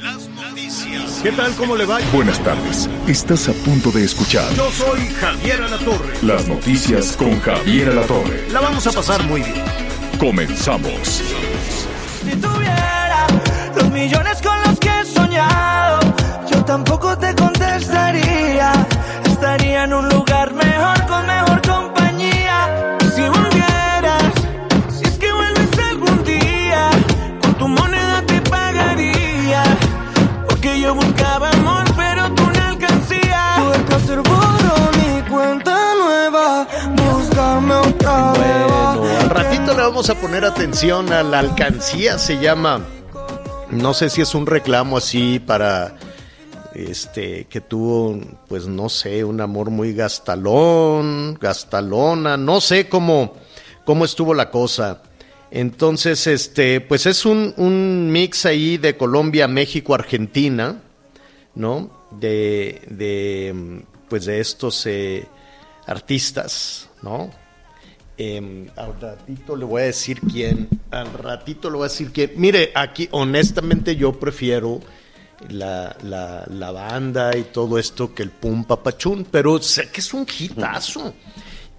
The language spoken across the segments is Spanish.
Las noticias. ¿Qué tal? ¿Cómo le va? Buenas tardes. Estás a punto de escuchar Yo soy Javier Alatorre. las noticias con Javier Alatorre. La vamos a pasar muy bien. Comenzamos. Si tuviera los millones con los que he soñado, yo tampoco te contestaría. Estaría en un vamos a poner atención a la alcancía, se llama. No sé si es un reclamo así para este que tuvo pues no sé, un amor muy gastalón, gastalona, no sé cómo cómo estuvo la cosa. Entonces, este, pues es un, un mix ahí de Colombia, México, Argentina, ¿no? De, de pues de estos eh, artistas, ¿no? Eh, al ratito le voy a decir quién. Al ratito le voy a decir quién. Mire, aquí honestamente yo prefiero la, la, la banda y todo esto que el Pum Papachún, pero sé que es un hitazo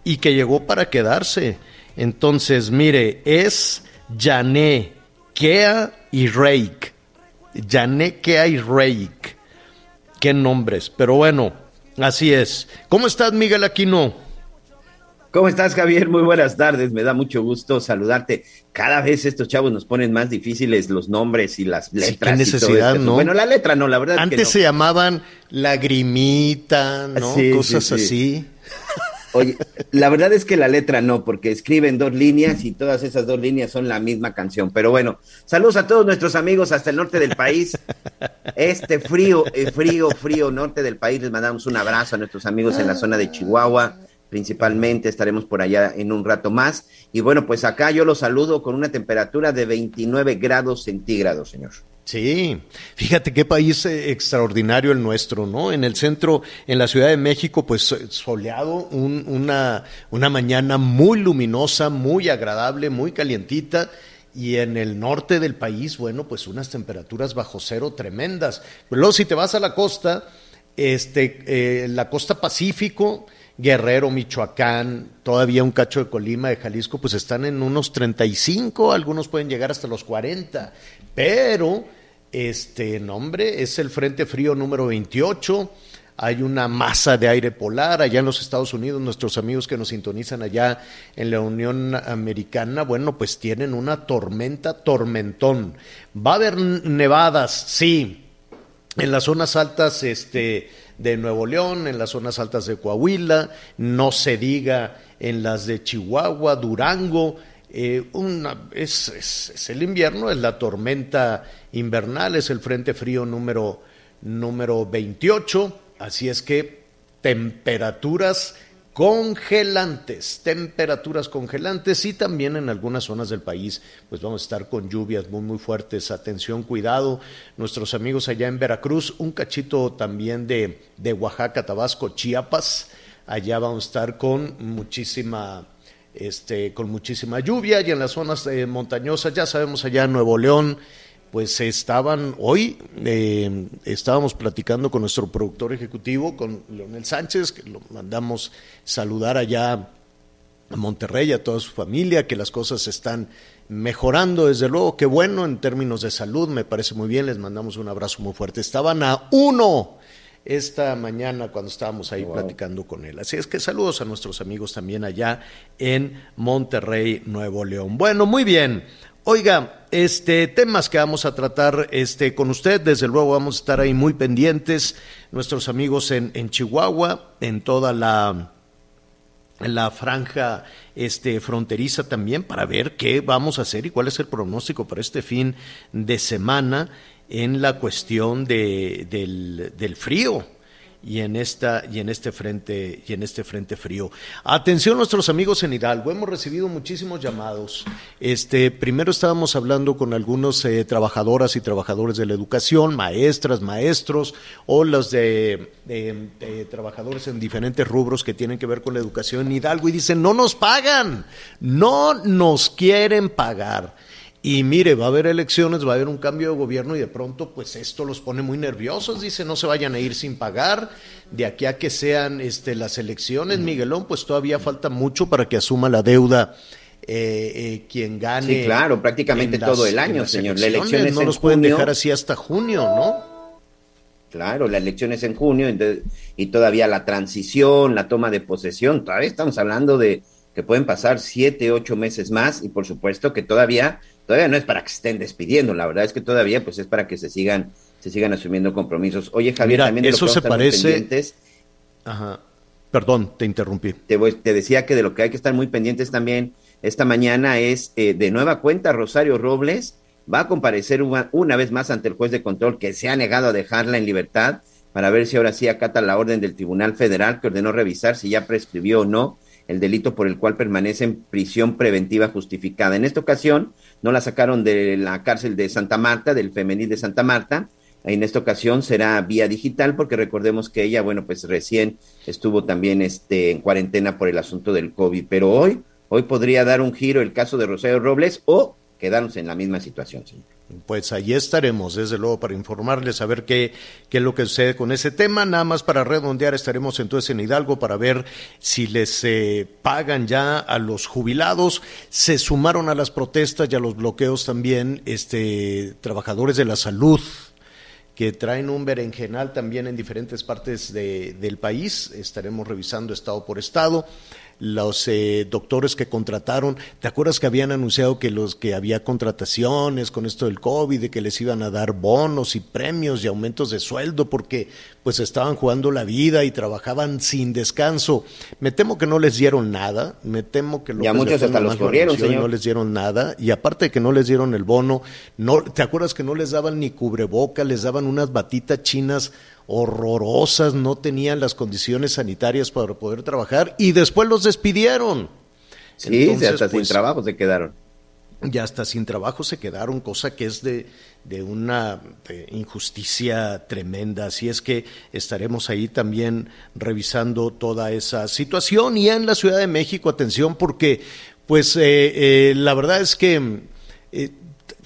y que llegó para quedarse. Entonces, mire, es Jané, Kea y Reik. Jané, Kea y Reik. Qué nombres, pero bueno, así es. ¿Cómo estás, Miguel Aquino? ¿Cómo estás, Javier? Muy buenas tardes. Me da mucho gusto saludarte. Cada vez estos chavos nos ponen más difíciles los nombres y las letras. y todo necesidad. ¿no? Bueno, la letra no, la verdad. Antes que no. se llamaban lagrimita, ¿no? Sí, sí, Cosas sí. así. Oye, la verdad es que la letra no, porque escriben dos líneas y todas esas dos líneas son la misma canción. Pero bueno, saludos a todos nuestros amigos hasta el norte del país. Este frío, eh, frío, frío norte del país. Les mandamos un abrazo a nuestros amigos en la zona de Chihuahua. Principalmente estaremos por allá en un rato más. Y bueno, pues acá yo los saludo con una temperatura de 29 grados centígrados, señor. Sí, fíjate qué país eh, extraordinario el nuestro, ¿no? En el centro, en la Ciudad de México, pues eh, soleado, un- una, una mañana muy luminosa, muy agradable, muy calientita. Y en el norte del país, bueno, pues unas temperaturas bajo cero tremendas. Luego, si te vas a la costa, este, eh, la costa Pacífico, Guerrero, Michoacán, todavía un cacho de Colima, de Jalisco, pues están en unos 35, algunos pueden llegar hasta los 40, pero este nombre es el Frente Frío número 28. Hay una masa de aire polar allá en los Estados Unidos, nuestros amigos que nos sintonizan allá en la Unión Americana, bueno, pues tienen una tormenta, tormentón. Va a haber nevadas, sí, en las zonas altas este, de Nuevo León, en las zonas altas de Coahuila, no se diga en las de Chihuahua, Durango. eh, es, es- es el invierno, es la tormenta invernal, es el frente frío número, número 28. Así es que temperaturas congelantes, temperaturas congelantes y también en algunas zonas del país, pues vamos a estar con lluvias muy muy fuertes. Atención, cuidado, nuestros amigos allá en Veracruz, un cachito también de, de Oaxaca, Tabasco, Chiapas, allá vamos a estar con muchísima este, con muchísima lluvia y en las zonas eh, montañosas, ya sabemos allá Nuevo León, pues estaban, hoy eh, estábamos platicando con nuestro productor ejecutivo, con Leonel Sánchez, que lo mandamos saludar allá a Monterrey, a toda su familia, que las cosas están mejorando, desde luego, que bueno en términos de salud, me parece muy bien, les mandamos un abrazo muy fuerte. Estaban a uno esta mañana cuando estábamos ahí platicando con él. Así es que saludos a nuestros amigos también allá en Monterrey, Nuevo León. Bueno, muy bien. Oiga, este temas que vamos a tratar este con usted, desde luego vamos a estar ahí muy pendientes, nuestros amigos en, en Chihuahua, en toda la la franja este, fronteriza también para ver qué vamos a hacer y cuál es el pronóstico para este fin de semana en la cuestión de, del, del frío y en esta y en este frente y en este frente frío. Atención nuestros amigos en Hidalgo, hemos recibido muchísimos llamados. Este, primero estábamos hablando con algunos eh, trabajadoras y trabajadores de la educación, maestras, maestros o los de, de, trabajadores en diferentes rubros que tienen que ver con la educación en Hidalgo y dicen, "No nos pagan, no nos quieren pagar." Y mire, va a haber elecciones, va a haber un cambio de gobierno y de pronto pues esto los pone muy nerviosos, dice, no se vayan a ir sin pagar, de aquí a que sean este, las elecciones, Miguelón, pues todavía falta mucho para que asuma la deuda eh, eh, quien gane. Sí, claro, prácticamente las, todo el año, señor. La elección no los pueden dejar así hasta junio, ¿no? Claro, la elección es en junio y todavía la transición, la toma de posesión, todavía estamos hablando de que pueden pasar siete, ocho meses más y por supuesto que todavía todavía no es para que se estén despidiendo, la verdad es que todavía pues es para que se sigan se sigan asumiendo compromisos. Oye, Javier, Mira, también eso se parece Ajá. Perdón, te interrumpí. Te, voy, te, decía que de lo que hay que estar muy pendientes también esta mañana es eh, de nueva cuenta Rosario Robles va a comparecer una, una, vez más ante el juez de control que se ha negado a dejarla en libertad para ver si ahora sí acata la orden del Tribunal Federal que ordenó revisar si ya prescribió o no el delito por el cual permanece en prisión preventiva justificada. En esta ocasión, no la sacaron de la cárcel de Santa Marta, del femenil de Santa Marta. En esta ocasión será vía digital porque recordemos que ella, bueno, pues recién estuvo también este, en cuarentena por el asunto del COVID, pero hoy, hoy podría dar un giro el caso de Rosario Robles o quedarnos en la misma situación, señor. Pues allí estaremos, desde luego, para informarles, a ver qué, qué es lo que sucede con ese tema. Nada más para redondear, estaremos entonces en Hidalgo para ver si les eh, pagan ya a los jubilados. Se sumaron a las protestas y a los bloqueos también este, trabajadores de la salud que traen un berenjenal también en diferentes partes de, del país. Estaremos revisando estado por estado los eh, doctores que contrataron, ¿te acuerdas que habían anunciado que los que había contrataciones con esto del COVID, de que les iban a dar bonos y premios y aumentos de sueldo porque pues estaban jugando la vida y trabajaban sin descanso? Me temo que no les dieron nada, me temo que ya muchos hasta los corrieron, señor. no les dieron nada y aparte de que no les dieron el bono, no, ¿te acuerdas que no les daban ni cubreboca, les daban unas batitas chinas horrorosas, no tenían las condiciones sanitarias para poder trabajar y después los despidieron. Sí, Entonces, hasta pues, sin trabajo se quedaron. Ya hasta sin trabajo se quedaron, cosa que es de, de una de injusticia tremenda. Así es que estaremos ahí también revisando toda esa situación. Y en la Ciudad de México, atención, porque pues eh, eh, la verdad es que eh,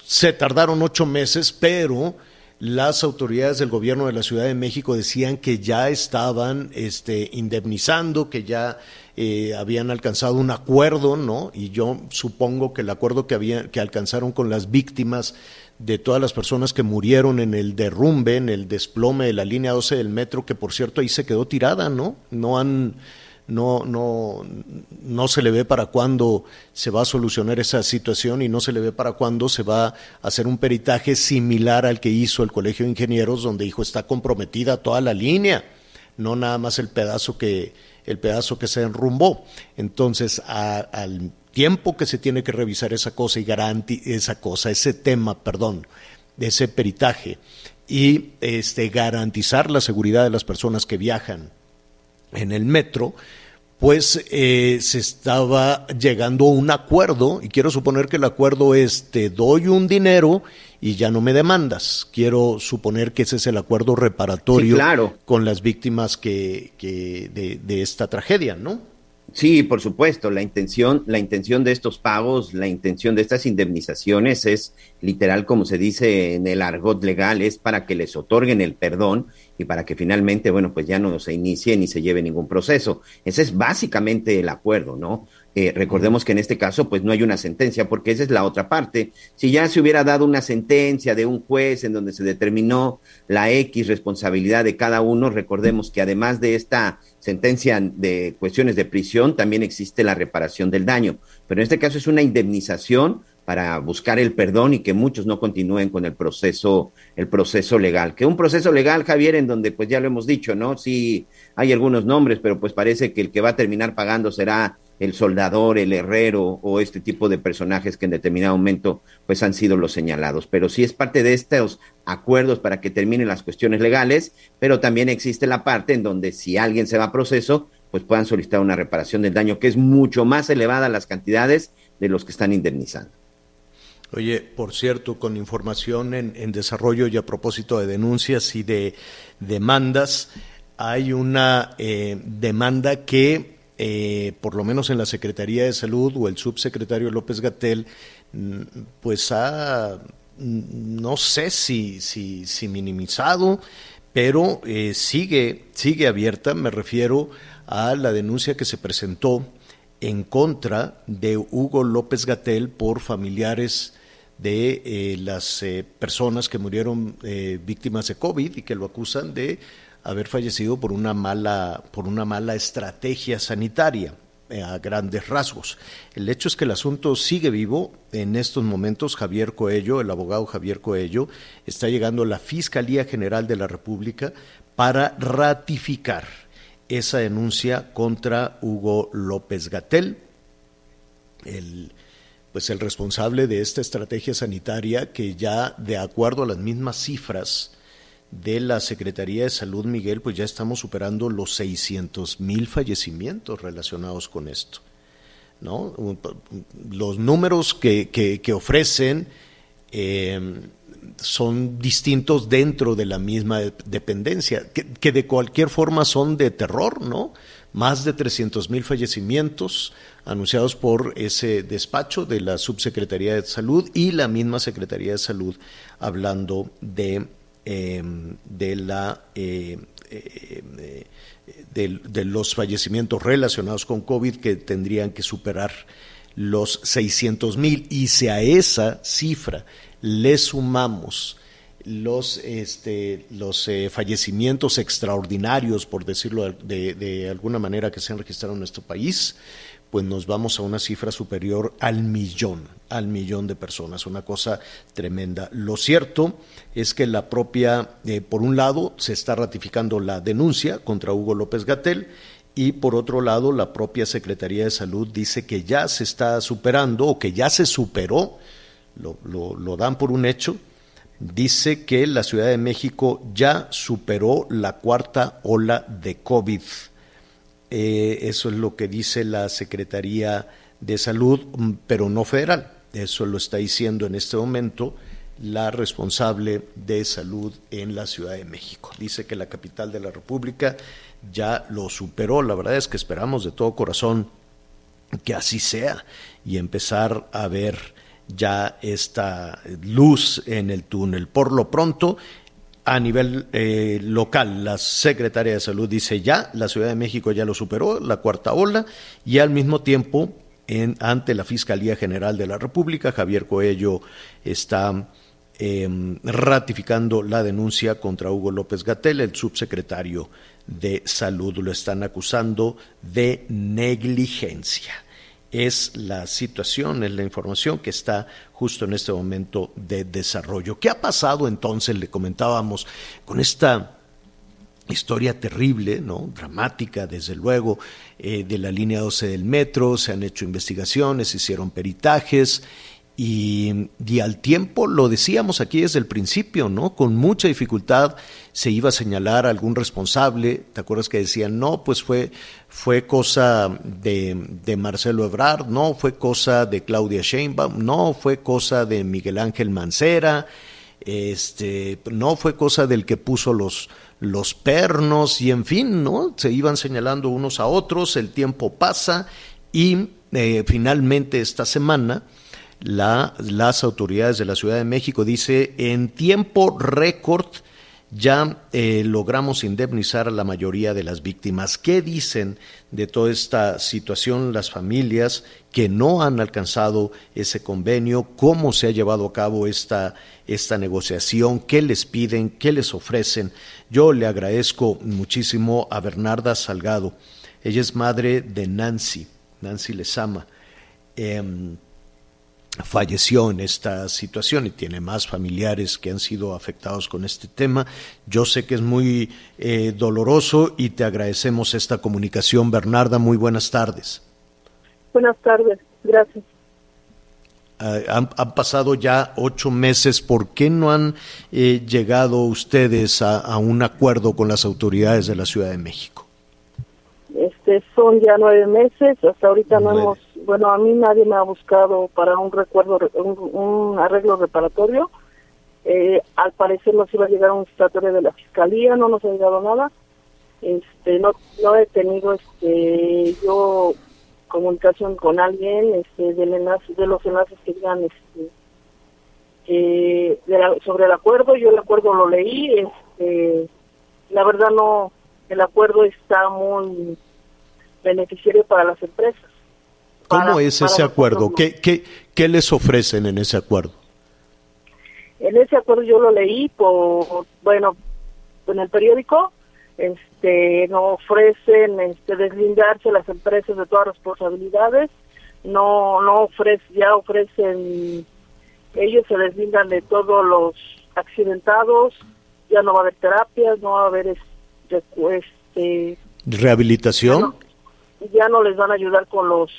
se tardaron ocho meses, pero las autoridades del gobierno de la Ciudad de México decían que ya estaban este, indemnizando, que ya eh, habían alcanzado un acuerdo, ¿no? Y yo supongo que el acuerdo que, había, que alcanzaron con las víctimas de todas las personas que murieron en el derrumbe, en el desplome de la línea 12 del metro, que por cierto ahí se quedó tirada, ¿no? No han no, no, no se le ve para cuándo se va a solucionar esa situación y no se le ve para cuándo se va a hacer un peritaje similar al que hizo el Colegio de Ingenieros, donde dijo está comprometida toda la línea, no nada más el pedazo que, el pedazo que se enrumbó. Entonces, al tiempo que se tiene que revisar esa cosa y garanti esa cosa, ese tema, perdón, ese peritaje y este, garantizar la seguridad de las personas que viajan en el metro, pues eh, se estaba llegando a un acuerdo, y quiero suponer que el acuerdo es te doy un dinero y ya no me demandas. Quiero suponer que ese es el acuerdo reparatorio con las víctimas que, que de, de esta tragedia, ¿no? Sí, por supuesto, la intención, la intención de estos pagos, la intención de estas indemnizaciones es literal, como se dice en el argot legal, es para que les otorguen el perdón y para que finalmente, bueno, pues ya no se inicie ni se lleve ningún proceso. Ese es básicamente el acuerdo, ¿no? Eh, recordemos que en este caso, pues no hay una sentencia, porque esa es la otra parte. Si ya se hubiera dado una sentencia de un juez en donde se determinó la X responsabilidad de cada uno, recordemos que además de esta sentencia de cuestiones de prisión, también existe la reparación del daño. Pero en este caso es una indemnización para buscar el perdón y que muchos no continúen con el proceso, el proceso legal. Que un proceso legal, Javier, en donde pues ya lo hemos dicho, ¿no? Sí, hay algunos nombres, pero pues parece que el que va a terminar pagando será el soldador, el herrero o este tipo de personajes que en determinado momento pues han sido los señalados. Pero sí es parte de estos acuerdos para que terminen las cuestiones legales, pero también existe la parte en donde si alguien se va a proceso, pues puedan solicitar una reparación del daño que es mucho más elevada las cantidades de los que están indemnizando. Oye, por cierto, con información en, desarrollo y a propósito de denuncias y de demandas, hay una eh, demanda que, eh, por lo menos en la Secretaría de Salud o el subsecretario López Gatel, mm, pues ha, mm, no sé si, si, minimizado, pero eh, sigue, sigue abierta, me refiero a la denuncia que se presentó en contra de Hugo López Gatel por familiares de eh, las eh, personas que murieron eh, víctimas de COVID y que lo acusan de haber fallecido por una mala, por una mala estrategia sanitaria a grandes rasgos. El hecho es que el asunto sigue vivo. En estos momentos, Javier Coello, el abogado Javier Coello, está llegando a la Fiscalía General de la República para ratificar esa denuncia contra Hugo López Gatel, el pues el responsable de esta estrategia sanitaria que ya de acuerdo a las mismas cifras de la Secretaría de Salud, Miguel, pues ya estamos superando los 600 mil fallecimientos relacionados con esto. ¿no? Los números que, que, ofrecen em, son distintos dentro de la misma dependencia, que, que, de cualquier forma son de terror, ¿no? Más de 300 mil fallecimientos, anunciados por ese despacho de la Subsecretaría de Salud y la misma Secretaría de Salud hablando de, em, de la eh, eh, de, los fallecimientos relacionados con COVID que tendrían que superar los 600 mil. Y si a esa cifra le sumamos los, este, los eh, fallecimientos extraordinarios, por decirlo de, de, alguna manera, que se han registrado en nuestro país, pues nos vamos a una cifra superior al millón, al millón de personas, una cosa tremenda. Lo cierto es que la propia, eh, por un lado, se está ratificando la denuncia contra Hugo López Gatel y por otro lado, la propia Secretaría de Salud dice que ya se está superando o que ya se superó, lo, lo dan por un hecho, dice que la Ciudad de México ya superó la cuarta ola de COVID. Eh, eso es lo que dice la Secretaría de Salud, mm, pero no federal. Eso lo está diciendo en este momento la responsable de salud en la Ciudad de México. Dice que la capital de la República ya lo superó. La verdad es que esperamos de todo corazón que así sea y empezar a ver ya esta luz en el túnel. Por lo pronto, a nivel eh, local. La Secretaría de Salud dice ya, la Ciudad de México ya lo superó, la cuarta ola, y al mismo tiempo, en, ante la Fiscalía General de la República, Javier Coello está em, ratificando la denuncia contra Hugo López Gatel, el subsecretario de Salud. Lo están acusando de negligencia es la situación, es la información que está justo en este momento de desarrollo. ¿Qué ha pasado entonces? Le comentábamos con esta historia terrible, ¿no? dramática, desde luego, eh, de la línea 12 del metro, se han hecho investigaciones, se hicieron peritajes y, al tiempo, lo decíamos aquí desde el principio, ¿no? Con mucha dificultad se iba a señalar a algún responsable. ¿Te acuerdas que decían, no, pues fue, fue cosa de, Marcelo Ebrard, no, fue cosa de Claudia Sheinbaum, no, fue cosa de Miguel Ángel Mancera, este, no fue cosa del que puso los, los pernos y en fin, ¿no? Se iban señalando unos a otros, el tiempo pasa y eh, finalmente esta semana la, las autoridades de la Ciudad de México dice en tiempo récord ya eh, logramos indemnizar a la mayoría de las víctimas. ¿Qué dicen de toda esta situación las familias que no han alcanzado ese convenio? ¿Cómo se ha llevado a cabo esta, esta negociación? ¿Qué les piden? ¿Qué les ofrecen? Yo le agradezco muchísimo a Bernarda Salgado. Ella es madre de Nancy, Nancy Lezama. Em, falleció en esta situación y tiene más familiares que han sido afectados con este tema. Yo sé que es muy eh, doloroso y te agradecemos esta comunicación. Bernarda, muy buenas tardes. Buenas tardes, gracias. Uh, han, han, pasado ya ocho meses. ¿Por qué no han eh, llegado ustedes a, a, un acuerdo con las autoridades de la Ciudad de México? Este, son ya nueve meses. Hasta ahorita nueve. no hemos bueno, a mí nadie me ha buscado para un recuerdo, un, arreglo reparatorio. Eh, al parecer nos iba a llegar un citatorio de la fiscalía, no nos ha llegado nada. Este, no, no he tenido, este, yo comunicación con alguien, este, del enlace, de los enlaces que digan, este, sobre el acuerdo. Yo el acuerdo lo leí, este, la verdad no, el acuerdo está muy beneficiario para las empresas. ¿Cómo para, es ese acuerdo? ¿Qué, qué, ¿Qué les ofrecen en ese acuerdo? En ese acuerdo yo lo leí por, bueno, en el periódico, este, no ofrecen este, deslindarse las empresas de todas responsabilidades, no, no ofrecen, ya ofrecen, ellos se deslindan de todos los accidentados, ya no va a haber terapias, no va a haber este, este rehabilitación. Ya no, ya no les van a ayudar con los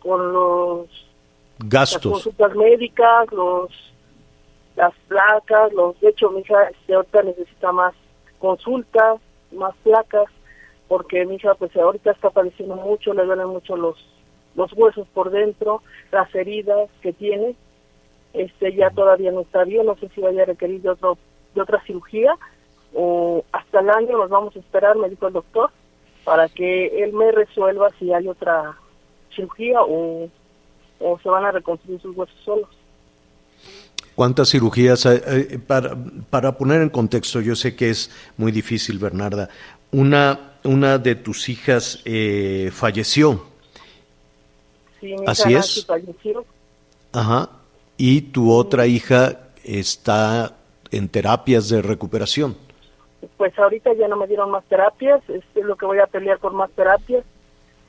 con los gastos, las consultas médicas, los las placas, los de hecho mi hija este, ahorita necesita más consultas, más placas, porque mi hija pues ahorita está padeciendo mucho, le duelen mucho los los huesos por dentro, las heridas que tiene, este ya todavía no está bien, no sé si vaya a requerir de otro de otra cirugía o hasta el año nos vamos a esperar, me dijo el doctor, para que él me resuelva si hay otra cirugía o, o se van a reconstruir sus huesos solos. ¿Cuántas cirugías? Eh, para, para poner en contexto, yo sé que es muy difícil, Bernarda. Una, una de tus hijas eh, falleció. Sí, mi Así hija es. falleció. Ajá. Y tu otra hija está en terapias de recuperación. Pues ahorita ya no me dieron más terapias, este, es lo que voy a pelear por más terapias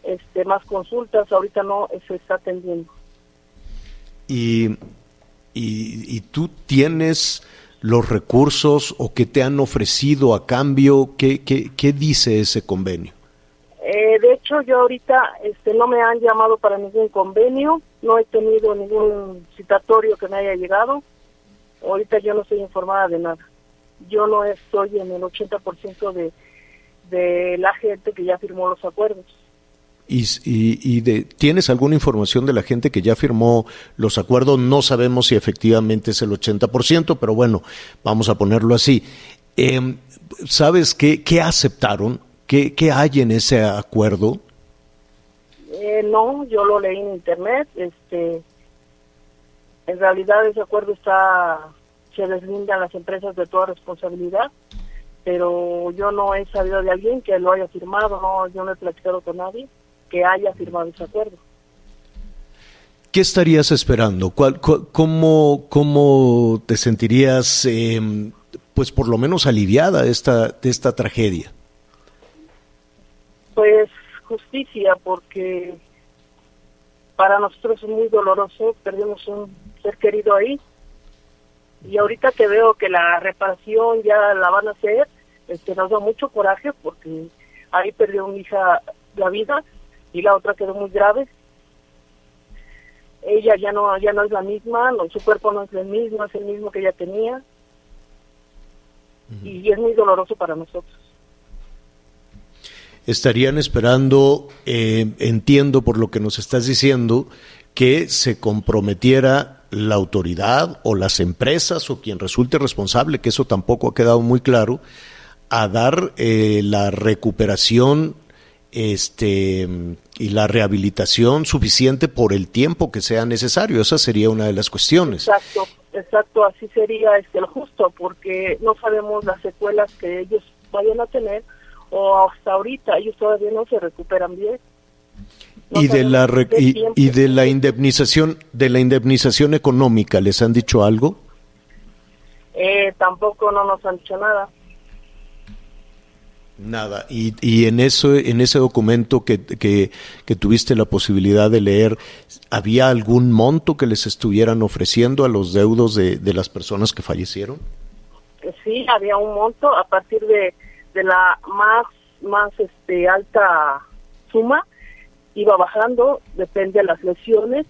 este, más consultas, ahorita no se está atendiendo. Y, y, y tú tienes los recursos o que te han ofrecido a cambio, ¿qué, qué, qué dice ese convenio? Eh, de hecho, yo ahorita este, no me han llamado para ningún convenio, no he tenido ningún citatorio que me haya llegado, ahorita yo no estoy informada de nada. Yo no estoy en el 80% de, de la gente que ya firmó los acuerdos. Y, de, ¿Tienes alguna información de la gente que ya firmó los acuerdos? No sabemos si efectivamente es el 80%, pero bueno, vamos a ponerlo así. Eh, ¿Sabes qué, qué aceptaron? ¿Qué, ¿Qué hay en ese acuerdo? Eh, no, yo lo leí en internet. Este, en realidad ese acuerdo está, se deslindan las empresas de toda responsabilidad, pero yo no he sabido de alguien que lo haya firmado, no, yo no he platicado con nadie que haya firmado ese acuerdo. ¿Qué estarías esperando? ¿Cuál, cu cómo, ¿Cómo te sentirías, eh, pues por lo menos aliviada de esta, de esta tragedia? Pues justicia, porque para nosotros es muy doloroso, perdimos un ser querido ahí, y ahorita que veo que la reparación ya la van a hacer, este, nos da mucho coraje porque ahí perdió mi hija la vida y la otra quedó muy grave. Ella ya no ya no es la misma, no, su cuerpo no es el mismo, es el mismo que ella tenía. Uh -huh. Y es muy doloroso para nosotros. Estarían esperando, eh, entiendo por lo que nos estás diciendo, que se comprometiera la autoridad o las empresas o quien resulte responsable, que eso tampoco ha quedado muy claro, a dar eh, la recuperación este y la rehabilitación suficiente por el tiempo que sea necesario. Esa sería una de las cuestiones. Exacto. exacto, así sería este lo justo, porque no sabemos las secuelas que ellos vayan a tener o hasta ahorita ellos todavía no se recuperan bien. No y de la re- y, de la indemnización de la indemnización económica les han dicho algo Eh, tampoco no nos han dicho nada. Nada. Y, y en eso en ese documento que, que, que tuviste la posibilidad de leer había algún monto que les estuvieran ofreciendo a los deudos de, de las personas que fallecieron Sí, había un monto a partir de, de la más más este alta suma. Iba bajando, depende de las lesiones.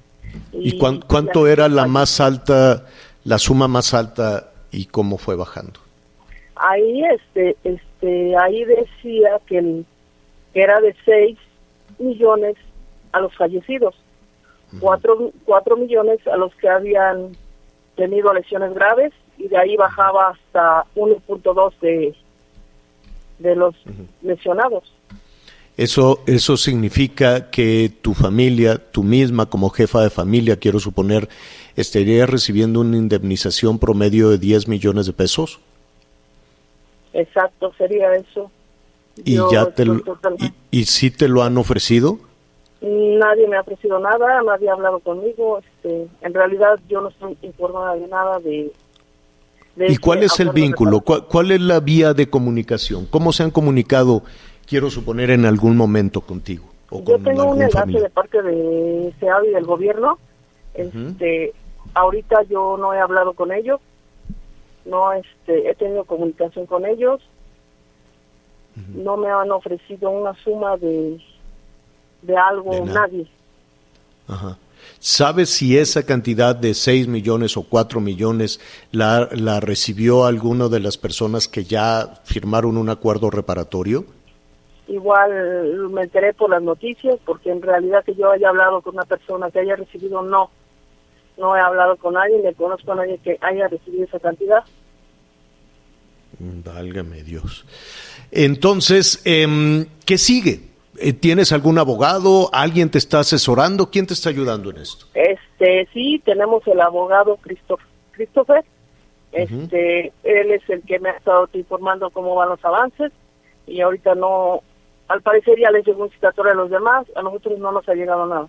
y, cuán- cuánto era la más alta la suma más alta y cómo fue bajando ahí este este ahí decía que, el- que era de 6 millones a los fallecidos cuatro, cuatro millones a los que habían tenido lesiones graves y de ahí bajaba hasta 1.2 de de los lesionados. Eso, eso significa que tu familia, tú misma como jefa de familia, quiero suponer, estaría recibiendo una indemnización promedio de 10 millones de pesos exacto sería eso y Yo ya te lo, totalmente- y, y sí te lo han ofrecido. Nadie me ha ofrecido nada, nadie ha hablado conmigo. Este, en realidad yo no estoy informada de nada de. de ¿Y cuál es el vínculo? ¿Cuál, cuál es la vía de comunicación? ¿Cómo se han comunicado, quiero suponer, en algún momento contigo? O Yo con tengo un enlace familiar? de parte de SEAD y del gobierno. Este, ahorita yo no he hablado con ellos, no este, he tenido comunicación con ellos, no me han ofrecido una suma de de algo De nada. nadie. Ajá. ¿Sabes si esa cantidad de 6 millones o 4 millones la, la recibió alguno de las personas que ya firmaron un acuerdo reparatorio? Igual me enteré por las noticias, porque en realidad que yo haya hablado con una persona que haya recibido, no. No he hablado con nadie, ni conozco a nadie que haya recibido esa cantidad. Válgame Dios. Entonces, em, ¿qué sigue? Eh, ¿Tienes algún abogado? ¿Alguien te está asesorando? ¿Quién te está ayudando en esto? Este, sí, tenemos el abogado Christoph- Christopher. Este, él es el que me ha estado informando cómo van los avances y ahorita no, al parecer ya les llegó un citatorio a los demás, a nosotros no nos ha llegado nada.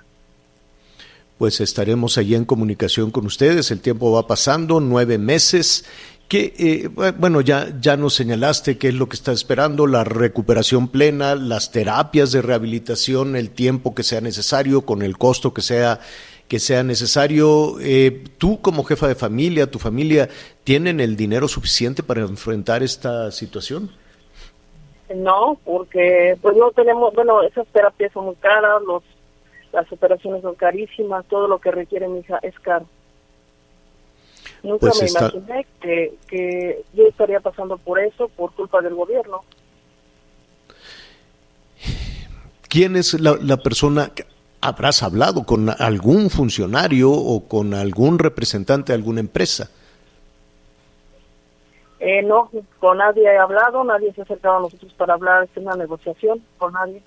Pues estaremos allí en comunicación con ustedes. El tiempo va pasando, nueve meses. Que, eh, bueno, ya, ya nos señalaste qué es lo que está esperando, la recuperación plena, las terapias de rehabilitación, el tiempo que sea necesario, con el costo que sea, que sea necesario. Eh, tú como jefa de familia, tu familia, ¿tienen el dinero suficiente para enfrentar esta situación? No, porque pues no tenemos, bueno, esas terapias son muy caras, los, las operaciones son carísimas, todo lo que requiere mi hija es caro. Nunca Pues me está- imaginé que, que yo estaría pasando por eso por culpa del gobierno. ¿Quién es la, la persona que habrás hablado con algún funcionario o con algún representante de alguna empresa? Eh, no, con nadie he hablado, nadie se ha acercado a nosotros para hablar de una negociación, con nadie.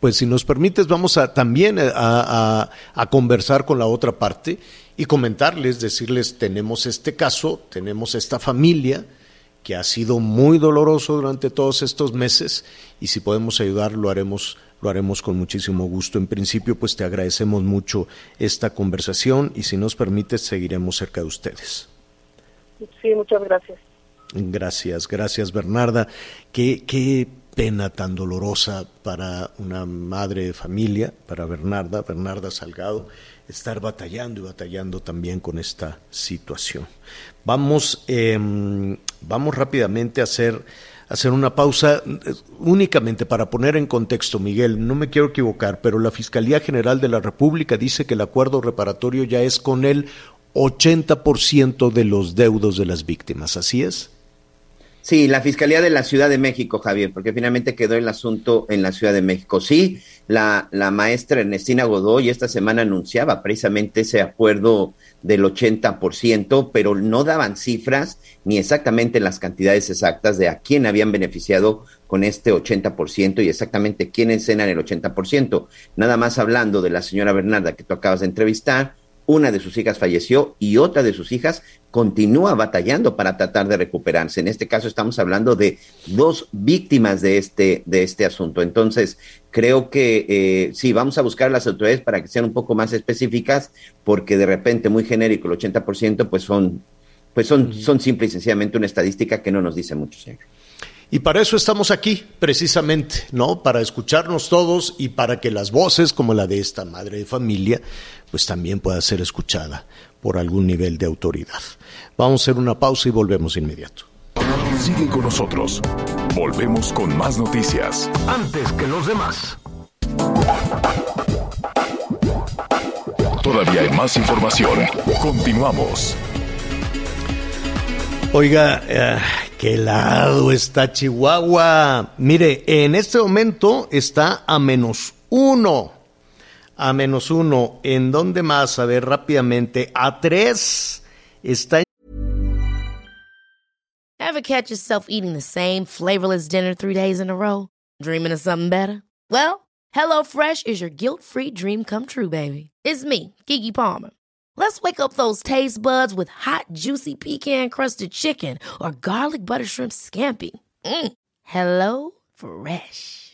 Pues si nos permites, vamos a también a, a- a conversar con la otra parte y comentarles, decirles, tenemos este caso, tenemos esta familia que ha sido muy doloroso durante todos estos meses y si podemos ayudar lo haremos lo haremos con muchísimo gusto. En principio, pues te agradecemos mucho esta conversación y si nos permites seguiremos cerca de ustedes. Sí, muchas gracias. Gracias, gracias Bernarda. Qué pena tan dolorosa para una madre de familia, para Bernarda, Bernarda Salgado, estar batallando y batallando también con esta situación. Vamos, em, vamos rápidamente a hacer, a hacer una pausa eh, únicamente para poner en contexto, Miguel, no me quiero equivocar, pero la Fiscalía General de la República dice que el acuerdo reparatorio ya es con el 80% de los deudos de las víctimas, ¿así es? Sí, la Fiscalía de la Ciudad de México, Javier, porque finalmente quedó el asunto en la Ciudad de México. Sí, la, la maestra Ernestina Godoy esta semana anunciaba precisamente ese acuerdo del 80%, pero no daban cifras ni exactamente las cantidades exactas de a quién habían beneficiado con este 80% y exactamente quiénes eran el 80%. Nada más hablando de la señora Bernarda que tú acabas de entrevistar, una de sus hijas falleció y otra de sus hijas continúa batallando para tratar de recuperarse. En este caso estamos hablando de dos víctimas de este, de este asunto. Entonces, creo que eh, sí, vamos a buscar a las autoridades para que sean un poco más específicas, porque de repente muy genérico, el 80%, pues son, pues son, son simple y sencillamente una estadística que no nos dice mucho, señor. Y para eso estamos aquí, precisamente, ¿no? Para escucharnos todos y para que las voces, como la de esta madre de familia, pues también pueda ser escuchada por algún nivel de autoridad. Vamos a hacer una pausa y volvemos inmediato. Sigue con nosotros. Volvemos con más noticias. Antes que los demás. Todavía hay más información. Continuamos. Oiga, eh, qué helado está Chihuahua. Mire, en este momento está a menos uno. A menos uno. ¿En dónde más? A ver rápidamente. A tres. Está Ever catch yourself eating the same flavorless dinner three days in a row? Dreaming of something better? Well, HelloFresh is your guilt-free dream come true, baby. It's me, Kiki Palmer. Let's wake up those taste buds with hot, juicy pecan-crusted chicken or garlic butter shrimp scampi. Mm. Hello Fresh.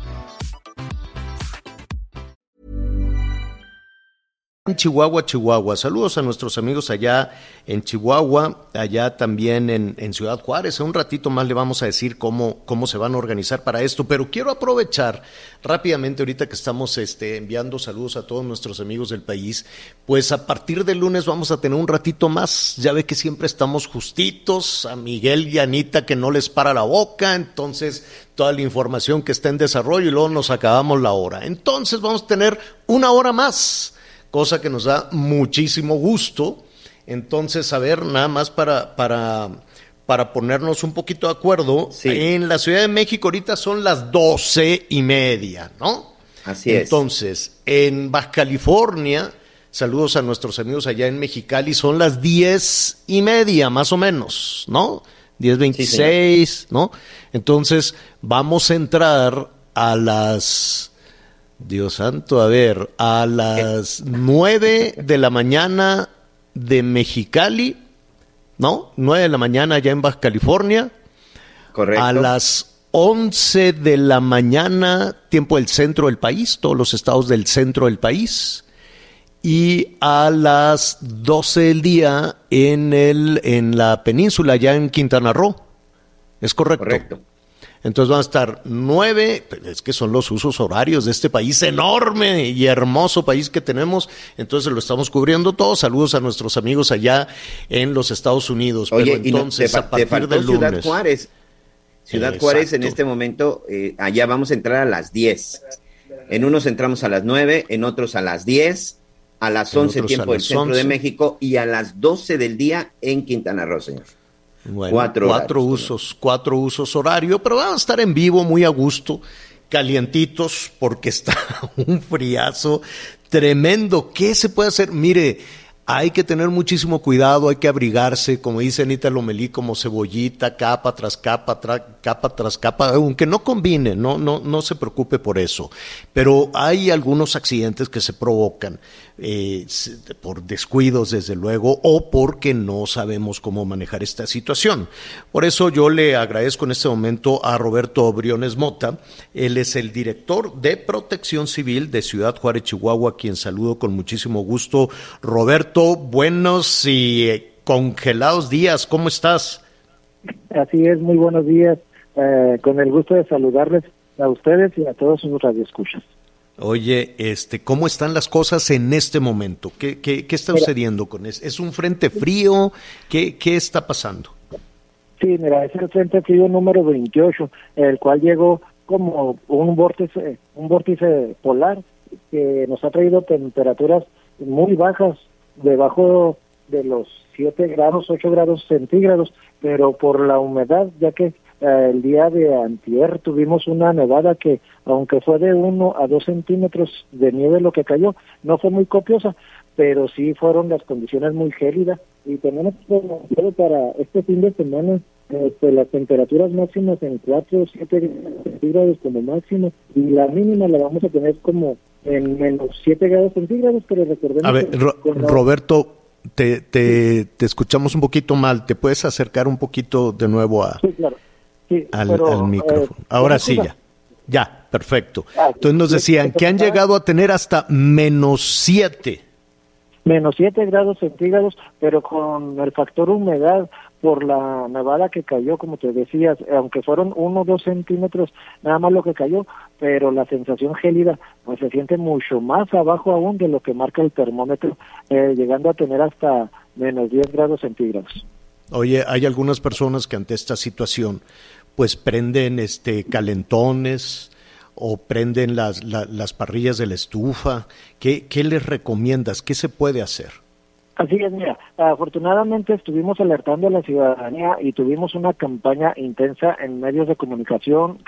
Chihuahua, Chihuahua. Saludos a nuestros amigos allá en Chihuahua, allá también en, Ciudad Juárez. En un ratito más le vamos a decir cómo, cómo se van a organizar para esto, pero quiero aprovechar rápidamente ahorita que estamos este, enviando saludos a todos nuestros amigos del país, pues a partir del lunes vamos a tener un ratito más. Ya ve que siempre estamos justitos, a Miguel y Anita que no les para la boca, entonces toda la información que está en desarrollo y luego nos acabamos la hora. Entonces vamos a tener una hora más cosa que nos da muchísimo gusto. Entonces, a ver, nada más para, para, para ponernos un poquito de acuerdo, Sí. en la Ciudad de México ahorita son las doce y media, ¿no? Así es. Entonces, en Baja California, saludos a nuestros amigos allá en Mexicali, son las diez y media, más o menos, ¿no? Diez veintiséis, ¿no? Entonces, vamos a entrar a las Dios santo, a ver, a las nueve de la mañana de Mexicali, ¿no? Nueve de la mañana allá en Baja California. Correcto. A las 11 de la mañana, tiempo del centro del país, todos los estados del centro del país. Y a las 12 del día en, el, en la península, allá en Quintana Roo. ¿Es correcto? Correcto. Entonces van a estar nueve, es que son los usos horarios de este país enorme y hermoso país que tenemos, entonces lo estamos cubriendo todo. Saludos a nuestros amigos allá en los Estados Unidos. Oye, Pero y no, entonces te, a fa- te partir faltó del Ciudad lunes. Juárez. Ciudad Exacto. Juárez en este momento, eh, allá vamos a entrar a las 10. En unos entramos a las 9, en otros a las 10, a las En 11 otros a tiempo del centro de 11. México y a las 12 del día en Quintana Roo, señor. Bueno, Cuatro cuatro, horarios, usos, cuatro usos horario, pero van a estar en vivo muy a gusto, calientitos, porque está un friazo tremendo. ¿Qué se puede hacer? Mire, hay que tener muchísimo cuidado, hay que abrigarse, como dice Anita Lomelí, como cebollita, capa tras capa, tra- capa tras capa, aunque no combine, no, no, no se preocupe por eso. Pero hay algunos accidentes que se provocan eh, por descuidos, desde luego, o porque no sabemos cómo manejar esta situación. Por eso yo le agradezco en este momento a Roberto Briones Mota. Él es el director de Protección Civil de Ciudad Juárez, Chihuahua, quien saludo con muchísimo gusto. Roberto, buenos y eh, congelados días, ¿cómo estás? Así es, muy buenos días. Eh, con el gusto de saludarles a ustedes y a todos sus radioescuchas. Oye, este, ¿cómo están las cosas en este momento? ¿Qué, qué, qué está sucediendo con eso? ¿Es un frente frío? ¿Qué, qué está pasando? Sí, mira, es el Frente Frío número 28, el cual llegó como un vórtice, un vórtice polar que nos ha traído temperaturas muy bajas, debajo de los 7 grados, 8 grados centígrados, pero por la humedad, ya que el día de antier tuvimos una nevada que, aunque fue de 1 a 2 centímetros de nieve lo que cayó, no fue muy copiosa, pero sí fueron las condiciones muy gélidas. Y tenemos para este fin de semana este, las temperaturas máximas en 4 o 7 centígrados como máximo y la mínima la vamos a tener como en menos 7 grados centígrados, pero recordemos... A ver, Roberto, te, te, te, escuchamos un poquito mal, ¿te puedes acercar un poquito de nuevo a, al, micrófono? Eh, Ahora sí, ya. Ya, perfecto. Ah, Entonces nos decían que han llegado a tener hasta menos 7 menos 7 grados centígrados, pero con el factor humedad por la nevada que cayó, como te decías, aunque fueron 1 o 2 centímetros, nada más lo que cayó, pero la sensación gélida pues se siente mucho más abajo aún de lo que marca el termómetro, eh, llegando a tener hasta menos 10 grados centígrados. Oye, hay algunas personas que ante esta situación pues prenden este calentones, o prenden las, las parrillas de la estufa? ¿Qué, ¿Qué les recomiendas? ¿Qué se puede hacer? Así es, mira, afortunadamente estuvimos alertando a la ciudadanía y tuvimos una campaña intensa en medios de comunicación,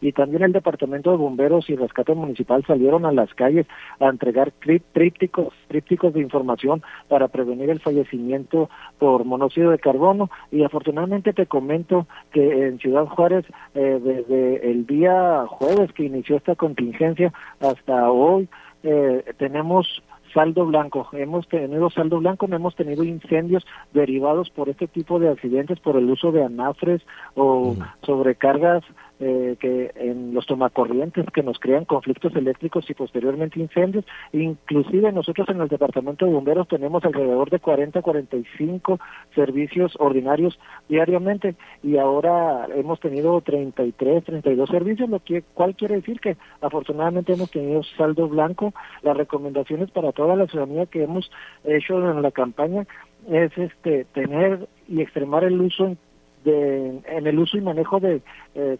y también el Departamento de Bomberos y Rescate Municipal salieron a las calles a entregar trípticos, trípticos de información para prevenir el fallecimiento por monóxido de carbono y afortunadamente te comento que en Ciudad Juárez eh, desde el día jueves que inició esta contingencia hasta hoy eh, tenemos saldo blanco. Hemos tenido saldo blanco, no hemos tenido incendios derivados por este tipo de accidentes, por el uso de anafres o sobrecargas eh, que en los tomacorrientes que nos crean conflictos eléctricos y posteriormente incendios. Inclusive nosotros en el Departamento de Bomberos tenemos alrededor de 40, 45 servicios ordinarios diariamente y ahora hemos tenido 33, 32 servicios, lo que cual quiere decir que afortunadamente hemos tenido saldo blanco. Las recomendaciones para toda la ciudadanía que hemos hecho en la campaña es este tener y extremar el uso de, en el uso y manejo de eh,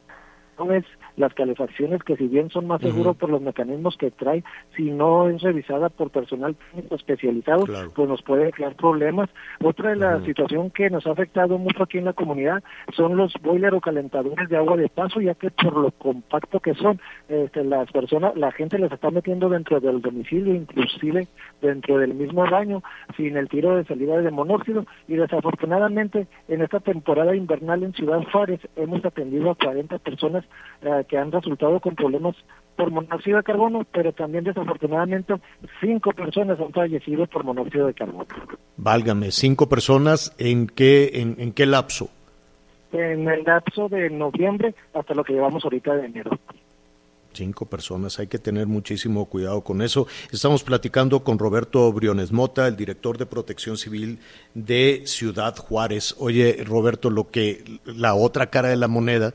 es las calefacciones que si bien son más seguros por los mecanismos que trae, si no es revisada por personal técnico especializado, pues nos puede crear problemas. Otra de la situación que nos ha afectado mucho aquí en la comunidad son los boiler o calentadores de agua de paso, ya que por lo compacto que son, este, las personas, la gente las está metiendo dentro del domicilio, inclusive dentro del mismo baño, sin el tiro de salida de monóxido, y desafortunadamente en esta temporada invernal en Ciudad Juárez hemos atendido a 40 personas eh, que han resultado con problemas por monóxido de carbono, pero también desafortunadamente cinco personas han fallecido por monóxido de carbono. Válgame, cinco personas en qué, en, qué lapso? En el lapso de noviembre hasta lo que llevamos ahorita de enero. Cinco personas, hay que tener muchísimo cuidado con eso. Estamos platicando con Roberto Briones Mota, el director de Protección Civil de Ciudad Juárez. Oye, Roberto, lo que la otra cara de la moneda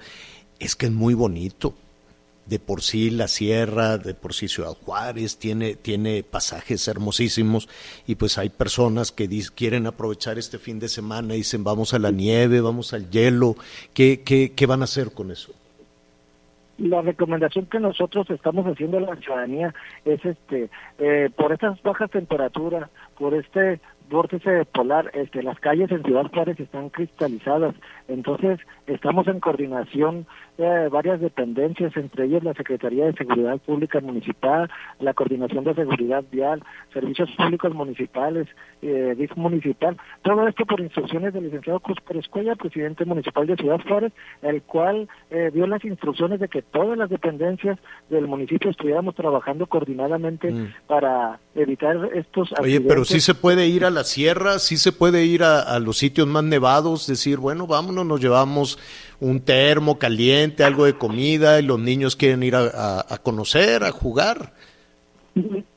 es que es muy bonito. De por sí la sierra, de por sí Ciudad Juárez tiene, tiene pasajes hermosísimos y pues hay personas que quieren aprovechar este fin de semana y dicen vamos a la nieve, vamos al hielo. ¿Qué, qué, qué van a hacer con eso? la recomendación que nosotros estamos haciendo a la ciudadanía es este eh, por estas bajas temperaturas por este vórtice polar, este, las calles en Ciudad Juárez están cristalizadas, entonces estamos en coordinación de varias dependencias, entre ellas la Secretaría de Seguridad Pública Municipal, la Coordinación de Seguridad Vial, Servicios Públicos Municipales, eh, DIF Municipal, todo esto por instrucciones del licenciado Cruz Pérez Cuella, presidente municipal de Ciudad Juárez, el cual eh, dio las instrucciones de que todas las dependencias del municipio estuviéramos trabajando coordinadamente mm. para evitar estos Oye, pero sí se puede ir a la sierra, sí se puede ir a, los sitios más nevados, decir, bueno, vámonos, nos llevamos un termo caliente, algo de comida y los niños quieren ir a conocer, a jugar.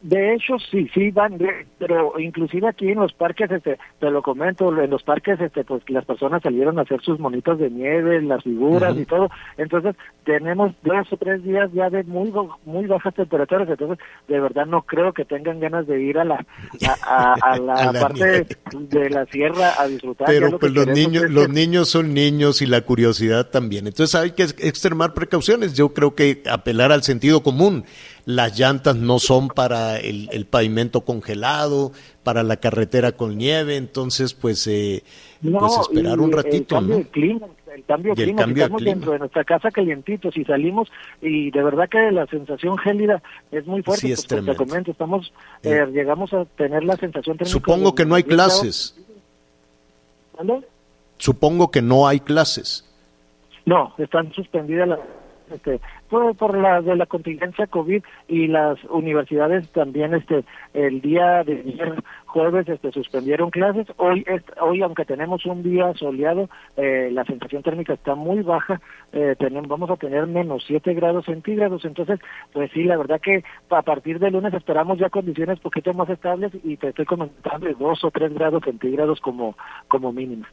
De hecho, sí, sí van, pero inclusive aquí en los parques, este, te lo comento, en los parques, este, pues las personas salieron a hacer sus monitos de nieve, las figuras y todo. Entonces, tenemos dos o tres días ya de muy muy bajas temperaturas. Entonces, de verdad no creo que tengan ganas de ir a la a, la, parte de, la sierra a disfrutar. Pero pues los niños, los niños son niños y la curiosidad también. Entonces, hay que extremar precauciones. Yo creo que apelar al sentido común las llantas no son para el, pavimento congelado, para la carretera con nieve, entonces pues, eh, pues esperar un ratito. El, el cambio Y el clima, cambio de estamos clima. dentro de nuestra casa calientitos y salimos y de verdad que la sensación gélida es muy fuerte. Sí, es pues, te comento, estamos, eh, llegamos a tener la sensación Supongo que no hay 10 grados. clases. ¿Mande? Supongo que no hay clases. No, están suspendidas las este, por, por la de la contingencia COVID y las universidades también este el día de jueves este suspendieron clases. Hoy es- hoy aunque tenemos un día soleado eh, la sensación térmica está muy baja eh, tenemos vamos a tener menos 7 grados centígrados. Entonces pues sí la verdad que a partir de lunes esperamos ya condiciones poquito más estables y te estoy comentando de 2 o 3 grados centígrados como como mínima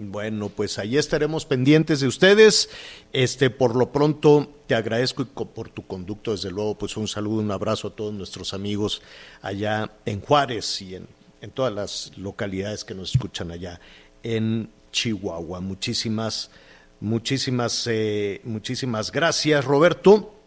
Bueno, pues ahí estaremos pendientes de ustedes. Este, por lo pronto, te agradezco por tu conducto, desde luego, pues un saludo, un abrazo a todos nuestros amigos allá en Juárez y en, en todas las localidades que nos escuchan allá en Chihuahua. Muchísimas, muchísimas, eh, muchísimas gracias, Roberto.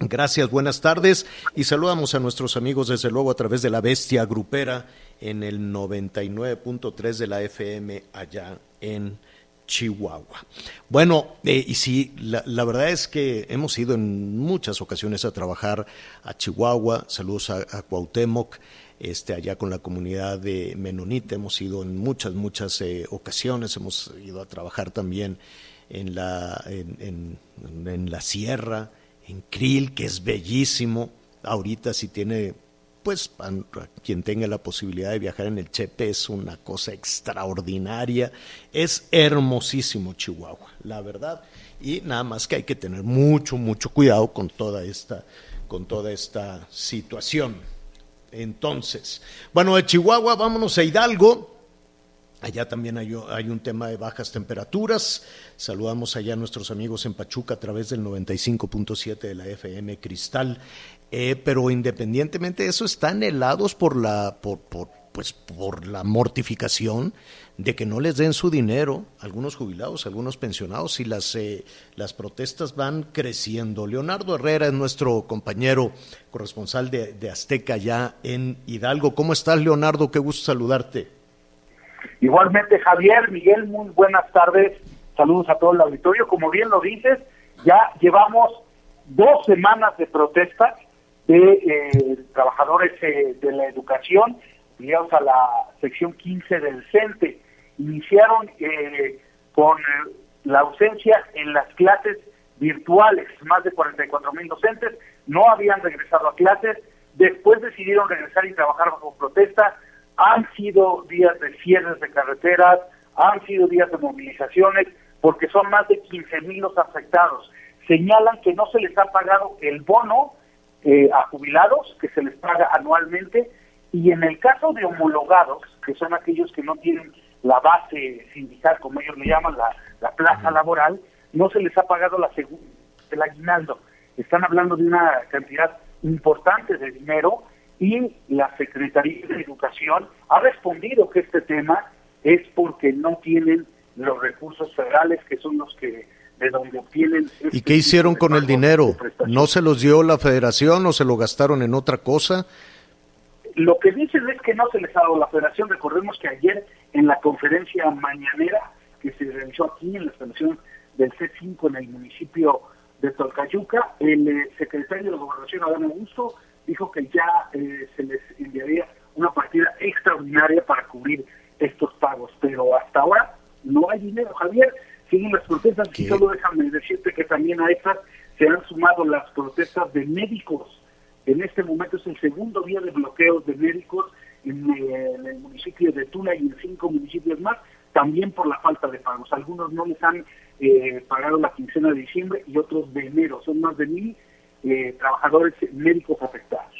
Gracias, buenas tardes. Y saludamos a nuestros amigos desde luego a través de la bestia grupera en el 99.3 de la FM allá en Chihuahua. Bueno, eh, y sí, la, verdad es que hemos ido en muchas ocasiones a trabajar a Chihuahua, saludos a, a Cuauhtémoc, este, allá con la comunidad de Menonita, hemos ido en muchas, muchas eh, ocasiones, hemos ido a trabajar también en la, en- en la sierra, en Krill, que es bellísimo. Ahorita si tiene, pues pan- quien tenga la posibilidad de viajar en el Chepe es una cosa extraordinaria. Es hermosísimo Chihuahua, la verdad. Y nada más que hay que tener mucho, mucho cuidado con toda esta, con toda esta situación. Entonces, bueno, de Chihuahua vámonos a Hidalgo. Allá también hay, un tema de bajas temperaturas. Saludamos allá a nuestros amigos en Pachuca a través del 95.7 de la FM Cristal. Eh, pero independientemente de eso, están helados por la, por, por, pues, por la mortificación de que no les den su dinero algunos jubilados, algunos pensionados y las, eh, las protestas van creciendo. Leonardo Herrera es nuestro compañero corresponsal de, de Azteca ya en Hidalgo. ¿Cómo estás, Leonardo? Qué gusto saludarte. Igualmente, Javier, Miguel, muy buenas tardes. Saludos a todo el auditorio. Como bien lo dices, ya llevamos dos semanas de protestas de eh, trabajadores eh, de la educación, ligados a la sección 15 del CENTE. Iniciaron eh, con eh, la ausencia en las clases virtuales, más de 44 mil docentes no habían regresado a clases, después decidieron regresar y trabajar bajo protesta, han sido días de cierres de carreteras, han sido días de movilizaciones, porque son más de 15 mil los afectados. Señalan que no se les ha pagado el bono eh, a jubilados, que se les paga anualmente, y en el caso de homologados, que son aquellos que no tienen la base sindical, como ellos le llaman, la, la plaza laboral, no se les ha pagado la el aguinaldo. Están hablando de una cantidad importante de dinero y la Secretaría de Educación ha respondido que este tema es porque no tienen los recursos federales que son los que de donde obtienen ¿Y qué hicieron con el dinero? ¿No se los dio la federación o se lo gastaron en otra cosa? Lo que dicen es que no se les ha dado la federación. Recordemos que ayer en la conferencia mañanera que se realizó aquí en la instalación del C5 en el municipio de Tolcayuca, el eh, secretario de Gobernación, Adán Augusto, dijo que ya eh, se les enviaría una partida extraordinaria para cubrir estos pagos. Pero hasta ahora no hay dinero, Javier. Siguen las protestas y solo déjame decirte que también a estas se han sumado las protestas de médicos. En este momento es el segundo día de bloqueos de médicos en, eh, en el municipio de Tula y en cinco municipios más, también por la falta de pagos. Algunos no les han eh, pagado la quincena de diciembre y otros de enero. Son más de mil eh, trabajadores médicos afectados.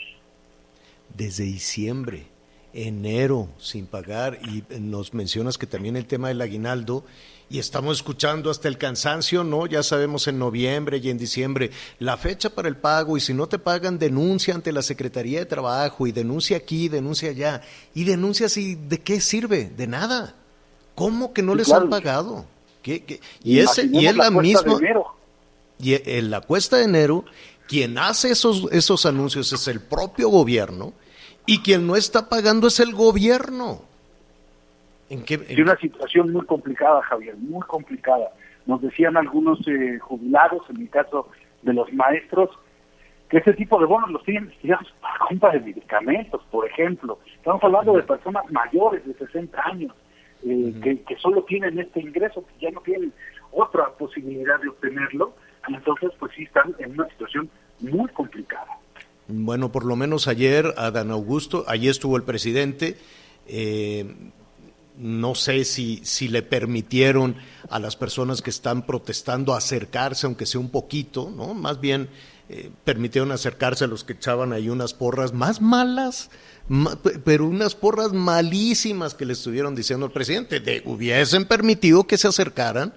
Desde diciembre, enero, sin pagar. Y nos mencionas que también el tema del aguinaldo. Y estamos escuchando hasta el cansancio, ¿no? Ya sabemos en noviembre y en diciembre la fecha para el pago. Y si no te pagan, denuncia ante la Secretaría de Trabajo. Y denuncia aquí, denuncia allá. Y denuncia si, ¿de qué sirve? De nada. ¿Cómo que no Sí, les claro. han pagado? ¿Qué, qué? Y, ese, y es la, cuesta misma. de enero. Y en la cuesta de enero, quien hace esos, esos anuncios es el propio gobierno y quien no está pagando es el gobierno. ¿En qué, una situación muy complicada, Javier, muy complicada. Nos decían algunos eh, jubilados, en mi caso de los maestros, que ese tipo de bonos los tienen destinados para compra de medicamentos, por ejemplo. Estamos hablando de personas mayores de 60 años eh, que, que solo tienen este ingreso, que ya no tienen otra posibilidad de obtenerlo, entonces pues sí están en una situación muy complicada. Bueno, por lo menos ayer, Adán Augusto, allí estuvo el presidente. Eh, no sé si, si le permitieron a las personas que están protestando acercarse, aunque sea un poquito, ¿no? Más bien eh, permitieron acercarse a los que echaban ahí unas porras más malas, ma- pe- pero unas porras malísimas que le estuvieron diciendo al presidente. De, hubiesen permitido que se acercaran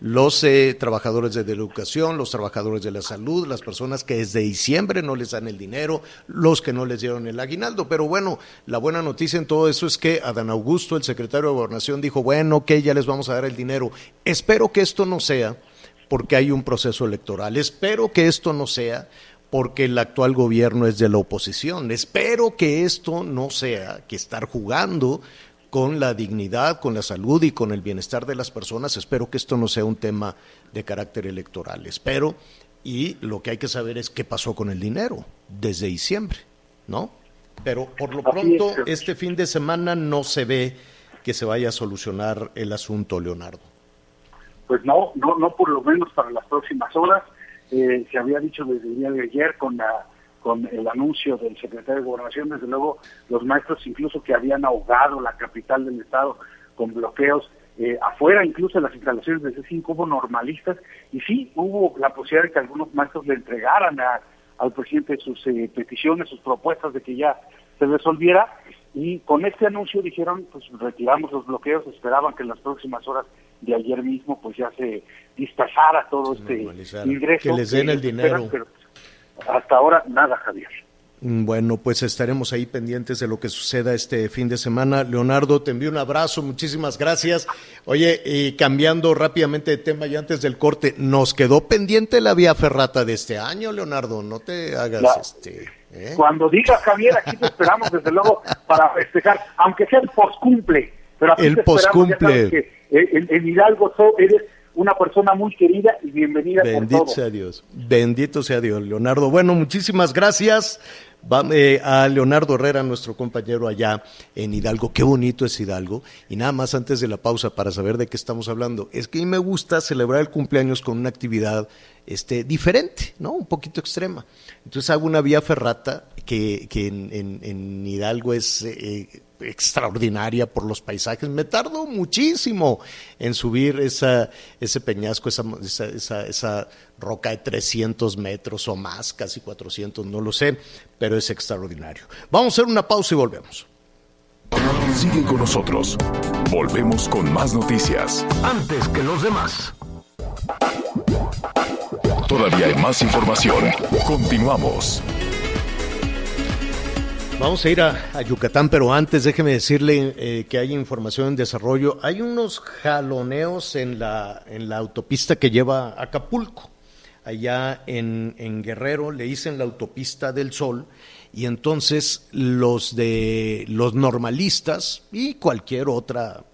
los eh, trabajadores de la educación, los trabajadores de la salud, las personas que desde diciembre no les dan el dinero, los que no les dieron el aguinaldo. Pero bueno, la buena noticia en todo eso es que Adán Augusto, el secretario de Gobernación, dijo, bueno, que ya les vamos a dar el dinero. Espero que esto no sea porque hay un proceso electoral. Espero que esto no sea porque el actual gobierno es de la oposición. Espero que esto no sea que estar jugando con la dignidad, con la salud y con el bienestar de las personas. Espero que esto no sea un tema de carácter electoral. Espero. Y lo que hay que saber es qué pasó con el dinero desde diciembre, ¿no? Pero por lo pronto, es. este fin de semana no se ve que se vaya a solucionar el asunto, Leonardo. Pues no, no, no por lo menos para las próximas horas. Eh, se había dicho desde el día de ayer con la con el anuncio del secretario de Gobernación, desde luego los maestros incluso que habían ahogado la capital del estado con bloqueos eh, afuera, incluso en las instalaciones de C5 hubo normalistas y sí hubo la posibilidad de que algunos maestros le entregaran a- al presidente sus eh, peticiones, sus propuestas de que ya se resolviera y con este anuncio dijeron pues retiramos los bloqueos, esperaban que en las próximas horas de ayer mismo pues ya se dispasara todo este ingreso. Que les den el dinero. esperan, pero hasta ahora nada, Javier. Mm, Bueno, pues estaremos ahí pendientes de lo que suceda este fin de semana. Leonardo, te envío un abrazo, muchísimas gracias. Oye, y cambiando rápidamente de tema y antes del corte, nos quedó pendiente la vía ferrata de este año, Leonardo, no te hagas La- este... ¿eh? Cuando digas Javier, aquí te esperamos desde luego para festejar, aunque sea el poscumple. Pero aquí El te poscumple. eh, en, en Hidalgo so- eres una persona muy querida y bienvenida por Bendito todo. sea Dios, bendito sea Dios, Leonardo. Bueno, muchísimas gracias Va- eh, a Leonardo Herrera, nuestro compañero allá en Hidalgo. Qué bonito es Hidalgo. Y nada más antes de la pausa para saber de qué estamos hablando. Es que a mí me gusta celebrar el cumpleaños con una actividad este, diferente, ¿no? Un poquito extrema. Entonces hago una vía ferrata que, que en, en- en Hidalgo es eh, extraordinaria por los paisajes. Me tardo muchísimo en subir esa, ese peñasco, esa, esa, esa, esa roca de 300 metros o más, casi 400, no lo sé, pero es extraordinario. Vamos a hacer una pausa y volvemos. Sigue con nosotros. Volvemos con más noticias. Antes que los demás. Todavía hay más información. Continuamos. Vamos a ir a, a Yucatán, pero antes déjeme decirle eh, que hay información en desarrollo. Hay unos jaloneos en la, en la autopista que lleva a Acapulco. Allá en, en Guerrero le dicen la autopista del Sol y entonces los de los normalistas y cualquier otra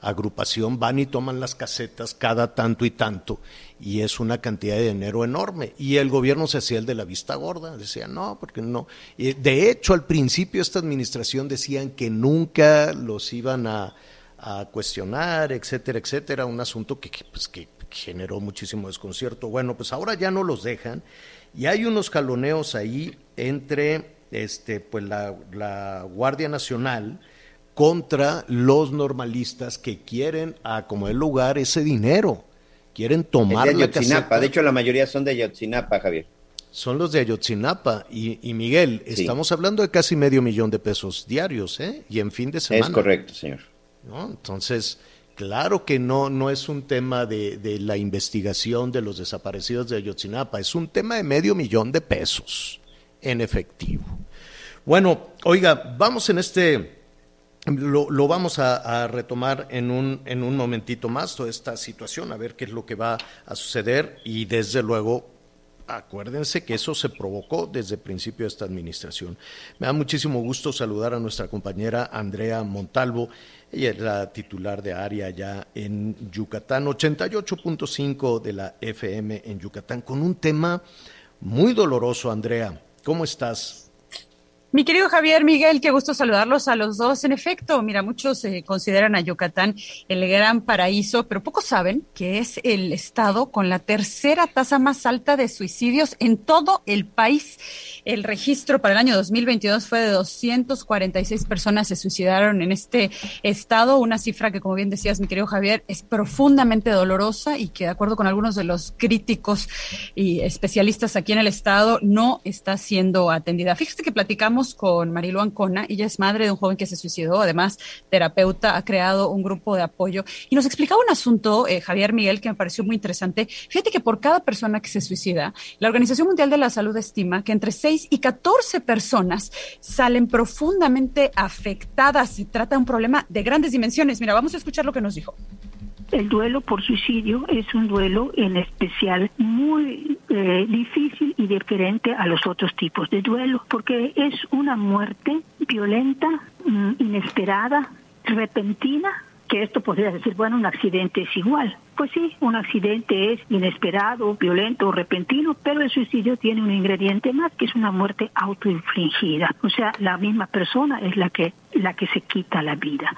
agrupación van y toman las casetas cada tanto y tanto y es una cantidad de dinero enorme. Y el gobierno se hacía el de la vista gorda decía no porque no de hecho al principio esta administración decían que nunca los iban a, cuestionar etcétera etcétera un asunto que, pues, que generó muchísimo desconcierto. Bueno pues ahora ya no los dejan y hay unos jaloneos ahí entre este pues la, Guardia Nacional contra los normalistas que quieren a como el lugar ese dinero. Quieren tomar Es de la Ayotzinapa. caseta. De hecho, la mayoría son de Ayotzinapa, Javier. Son los de Ayotzinapa. Y, y Miguel, Sí. estamos hablando de casi medio millón de pesos diarios, ¿eh? Y en fin de semana. Es correcto, señor. ¿no? Entonces, claro que no, no es un tema de, de la investigación de los desaparecidos de Ayotzinapa, es un tema de medio millón de pesos en efectivo. Bueno, oiga, vamos en este, lo, lo vamos a, retomar en un, en un momentito más, toda esta situación, a ver qué es lo que va a suceder y desde luego acuérdense que eso se provocó desde el principio de esta administración. Me da muchísimo gusto saludar a nuestra compañera Andrea Montalvo. Ella es la titular de área ya en Yucatán, 88.5 de la FM en Yucatán, con un tema muy doloroso, Andrea. ¿Cómo estás? Mi querido Javier, Miguel, qué gusto saludarlos a los dos. En efecto, mira, muchos eh, consideran a Yucatán el gran paraíso, pero pocos saben que es el estado con la tercera tasa más alta de suicidios en todo el país. El registro para el año 2022 fue de 246 personas se suicidaron en este estado, una cifra que, como bien decías, mi querido Javier, es profundamente dolorosa y que, de acuerdo con algunos de los críticos y especialistas aquí en el estado, no está siendo atendida. Fíjate que platicamos con Marilu Ancona. Ella es madre de un joven que se suicidó, además terapeuta, ha creado un grupo de apoyo y nos explicaba un asunto, eh, Javier Miguel, que me pareció muy interesante. Fíjate que por cada persona que se suicida, la Organización Mundial de la Salud estima que entre 6 y 14 personas salen profundamente afectadas. Se trata de un problema de grandes dimensiones. Mira, vamos a escuchar lo que nos dijo. El duelo por suicidio es un duelo en especial muy eh, difícil y diferente a los otros tipos de duelo, porque es una muerte violenta, mm, inesperada, repentina, que esto podría decir, bueno, un accidente es igual. Pues sí, un accidente es inesperado, violento, repentino, pero el suicidio tiene un ingrediente más, que es una muerte autoinfligida. O sea, la misma persona es la que, la que se quita la vida.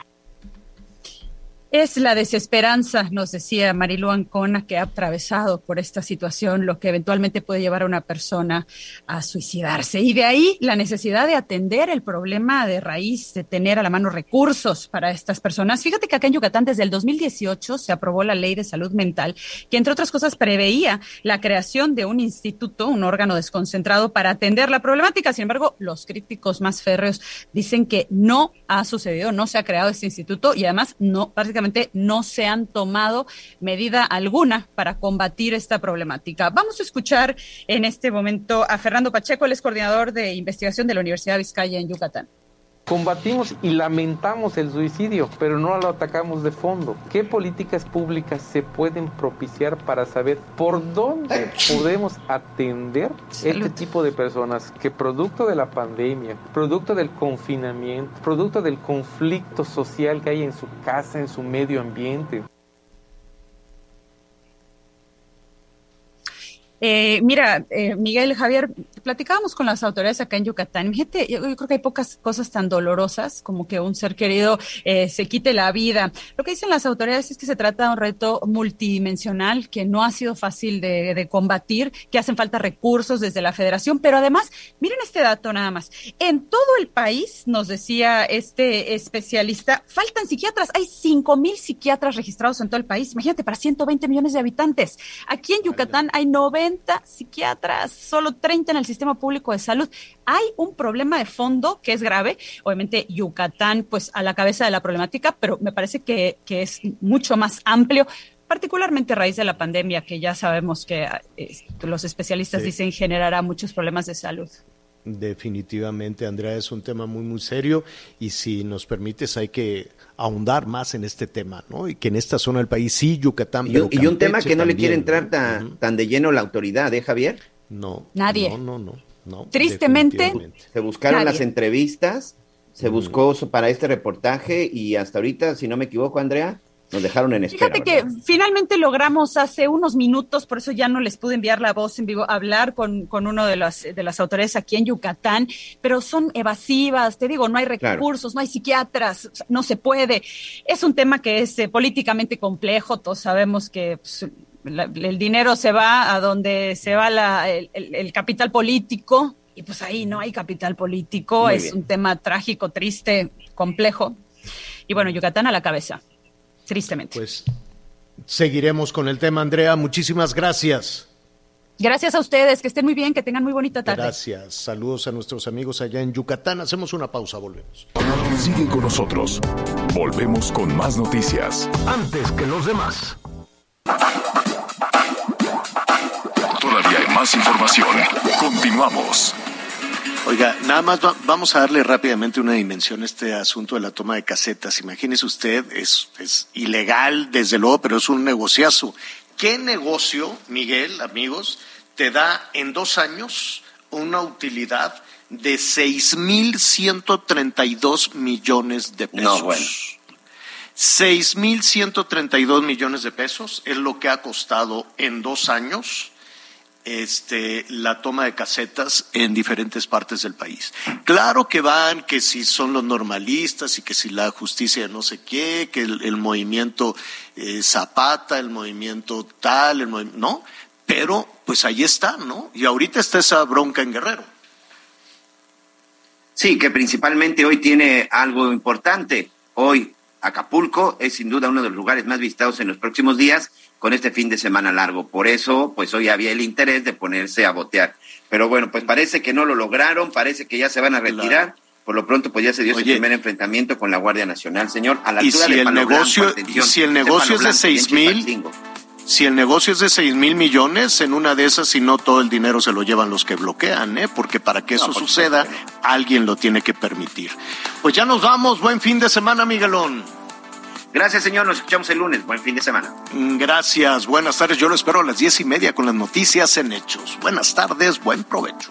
Es la desesperanza, nos decía Marilu Ancona, que ha atravesado por esta situación, lo que eventualmente puede llevar a una persona a suicidarse. Y de ahí la necesidad de atender el problema de raíz, de tener a la mano recursos para estas personas. Fíjate que acá en Yucatán desde el 2018 se aprobó la ley de salud mental, que entre otras cosas preveía la creación de un instituto, un órgano desconcentrado para atender la problemática. Sin embargo, los críticos más férreos dicen que no ha sucedido, no se ha creado este instituto y además no, prácticamente no se han tomado medida alguna para combatir esta problemática. Vamos a escuchar en este momento a Fernando Pacheco, el es coordinador de investigación de la Universidad de Vizcaya en Yucatán. Combatimos y lamentamos el suicidio, pero no lo atacamos de fondo. ¿Qué políticas públicas se pueden propiciar para saber por dónde podemos atender este tipo de personas que producto de la pandemia, producto del confinamiento, producto del conflicto social que hay en su casa, en su medio ambiente, Eh, mira, eh, Miguel, Javier, platicábamos con las autoridades acá en Yucatán. Fíjate, yo, creo que hay pocas cosas tan dolorosas como que un ser querido eh, se quite la vida. Lo que dicen las autoridades es que se trata de un reto multidimensional que no ha sido fácil de, de combatir, que hacen falta recursos desde la federación, pero además, miren este dato nada más. En todo el país, nos decía este especialista, faltan psiquiatras. Hay cinco mil psiquiatras registrados en todo el país. Imagínate, para 120 millones de habitantes. Aquí en Yucatán hay 90 psiquiatras, solo 30 en el sistema público de salud. Hay un problema de fondo que es grave. Obviamente Yucatán, pues a la cabeza de la problemática, pero me parece que, que es mucho más amplio particularmente a raíz de la pandemia, que ya sabemos que eh, los especialistas dicen generará muchos problemas de salud. Definitivamente, Andrea, es un tema muy, muy serio y si nos permites hay que ahondar más en este tema, ¿no? Y que en esta zona del país, sí, Yucatán. Y, y un tema que no le quiere entrar tan, tan de lleno la autoridad, ¿eh, Javier? No. Nadie. No, no, no. no Tristemente. Se buscaron las entrevistas, se buscó para este reportaje y hasta ahorita, si no me equivoco, Andrea, nos dejaron en espera. Fíjate que finalmente logramos hace unos minutos, por eso ya no les pude enviar la voz en vivo, hablar con, con uno de las, de las autoridades aquí en Yucatán, pero son evasivas, te digo, no hay recursos, no hay psiquiatras, no se puede. Es un tema que es eh, políticamente complejo, todos sabemos que pues, el dinero se va a donde se va la, el, el, capital político, y pues ahí no hay capital político, es un tema trágico, triste, complejo. Y bueno, Yucatán a la cabeza tristemente. Pues seguiremos con el tema, Andrea. Muchísimas gracias. Gracias a ustedes, que estén muy bien, que tengan muy bonita tarde. Gracias. Saludos a nuestros amigos allá en Yucatán. Hacemos una pausa, volvemos. Sigue con nosotros. Volvemos con más noticias. Antes que los demás. Todavía hay más información. Continuamos. Oiga, nada más vamos a darle rápidamente una dimensión a este asunto de la toma de casetas. Imagínese usted, es, es ilegal, desde luego, pero es un negociazo. ¿Qué negocio, Miguel, amigos, te da en dos años una utilidad de 6.132 millones de pesos. No, bueno. 6.132 millones de pesos es lo que ha costado en dos años este, la toma de casetas en diferentes partes del país. Claro que van, que si son los normalistas y que si la justicia no sé qué, que el, movimiento eh, Zapata, el movimiento tal, el movi- no, pero pues ahí está, ¿no? Y ahorita está esa bronca en Guerrero. Sí, que principalmente hoy tiene algo importante. Hoy Acapulco es sin duda uno de los lugares más visitados en los próximos días con este fin de semana largo. Por eso, pues hoy había el interés de ponerse a botear. Pero bueno, pues parece que no lo lograron, parece que ya se van a retirar. Por lo pronto, pues ya se dio Oye. primer enfrentamiento con la Guardia Nacional, señor. A la Y altura si de el negocio, Blanco, y si el negocio es de seis mil, si el negocio es de seis mil millones, en una de esas, si no todo el dinero se lo llevan los que bloquean, ¿eh? Porque para que eso suceda, alguien lo tiene que permitir. Pues ya nos vamos, buen fin de semana, Miguelón. Gracias, señor. Nos escuchamos el lunes. Buen fin de semana. Mm, Gracias, buenas tardes. Yo lo espero a las diez y media con las noticias en hechos. Buenas tardes, buen provecho.